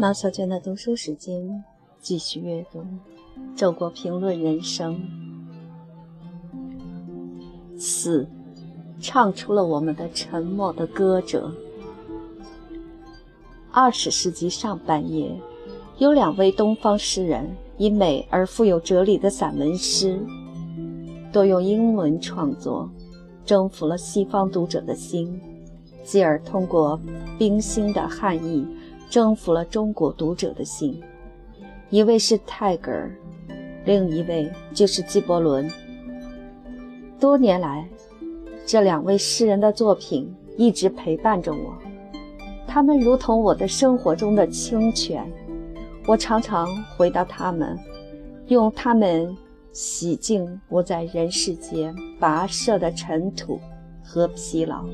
毛小娟的读书时间，继续阅读《周国评论人生》。四，唱出了我们的沉默的歌者。二十世纪上半叶，有两位东方诗人以美而富有哲理的散文诗，多用英文创作，征服了西方读者的心，继而通过冰心的汉译。征服了中国读者的心，一位是泰戈尔，另一位就是纪伯伦。多年来，这两位诗人的作品一直陪伴着我，他们如同我的生活中的清泉，我常常回到他们，用他们洗净我在人世间跋涉的尘土和疲劳。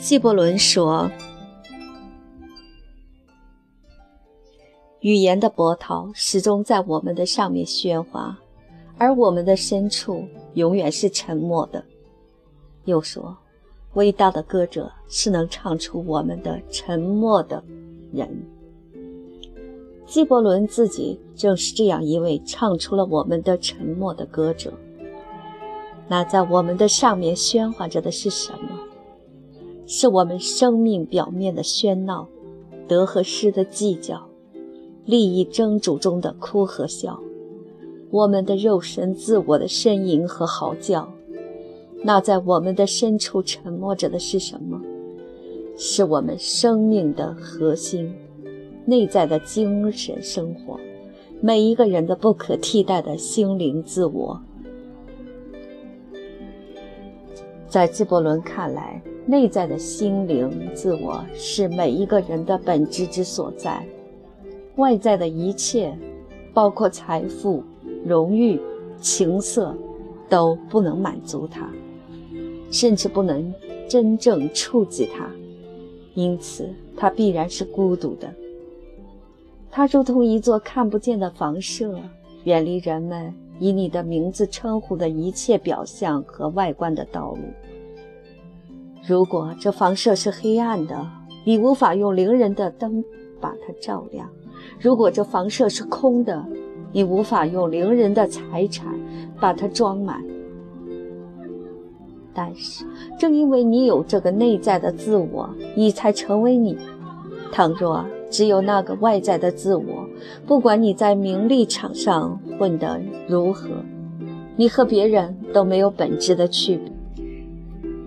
纪伯伦说：“语言的波涛始终在我们的上面喧哗，而我们的深处永远是沉默的。”又说：“伟大的歌者是能唱出我们的沉默的人。”纪伯伦自己正是这样一位唱出了我们的沉默的歌者。那在我们的上面喧哗着的是什么？是我们生命表面的喧闹，得和失的计较，利益争逐中的哭和笑，我们的肉身自我的呻吟和嚎叫。那在我们的深处沉默着的是什么？是我们生命的核心，内在的精神生活，每一个人的不可替代的心灵自我。在纪伯伦看来。内在的心灵自我是每一个人的本质之所在，外在的一切，包括财富、荣誉、情色，都不能满足他，甚至不能真正触及他，因此他必然是孤独的。他如同一座看不见的房舍，远离人们以你的名字称呼的一切表象和外观的道路。如果这房舍是黑暗的，你无法用灵人的灯把它照亮；如果这房舍是空的，你无法用灵人的财产把它装满。但是，正因为你有这个内在的自我，你才成为你。倘若只有那个外在的自我，不管你在名利场上混得如何，你和别人都没有本质的区别。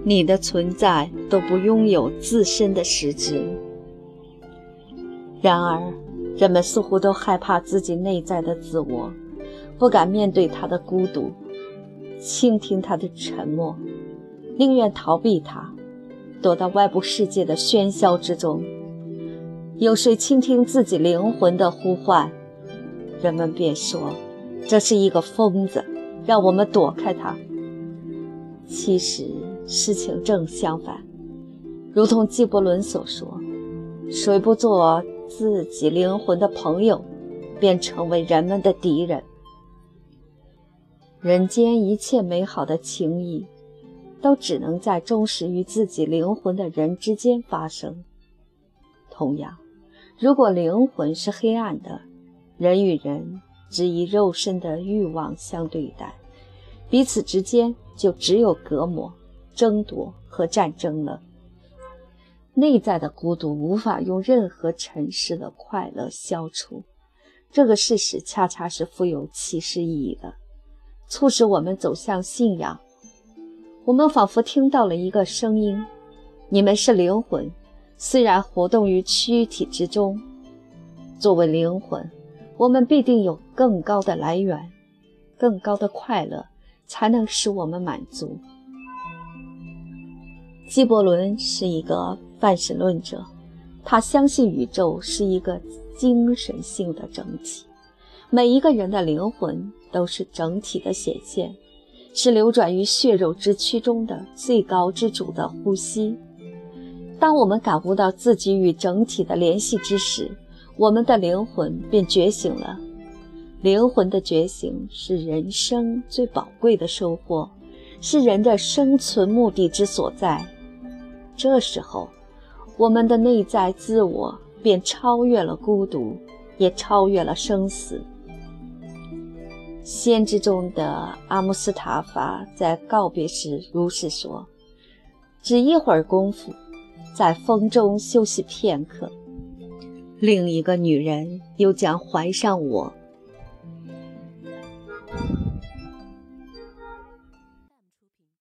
你的存在都不拥有自身的实质。然而，人们似乎都害怕自己内在的自我，不敢面对他的孤独，倾听他的沉默，宁愿逃避他，躲到外部世界的喧嚣之中。有谁倾听自己灵魂的呼唤？人们便说：“这是一个疯子，让我们躲开他。”其实。事情正相反，如同纪伯伦所说：“谁不做自己灵魂的朋友，便成为人们的敌人。”人间一切美好的情谊，都只能在忠实于自己灵魂的人之间发生。同样，如果灵魂是黑暗的，人与人只以肉身的欲望相对待，彼此之间就只有隔膜。争夺和战争了。内在的孤独无法用任何尘世的快乐消除，这个事实恰恰是富有启示意义的，促使我们走向信仰。我们仿佛听到了一个声音：你们是灵魂，虽然活动于躯体之中。作为灵魂，我们必定有更高的来源，更高的快乐才能使我们满足。纪伯伦是一个泛神论者，他相信宇宙是一个精神性的整体，每一个人的灵魂都是整体的显现，是流转于血肉之躯中的最高之主的呼吸。当我们感悟到自己与整体的联系之时，我们的灵魂便觉醒了。灵魂的觉醒是人生最宝贵的收获，是人的生存目的之所在。这时候，我们的内在自我便超越了孤独，也超越了生死。先知中的阿姆斯塔法在告别时如是说：“只一会儿功夫，在风中休息片刻，另一个女人又将怀上我。”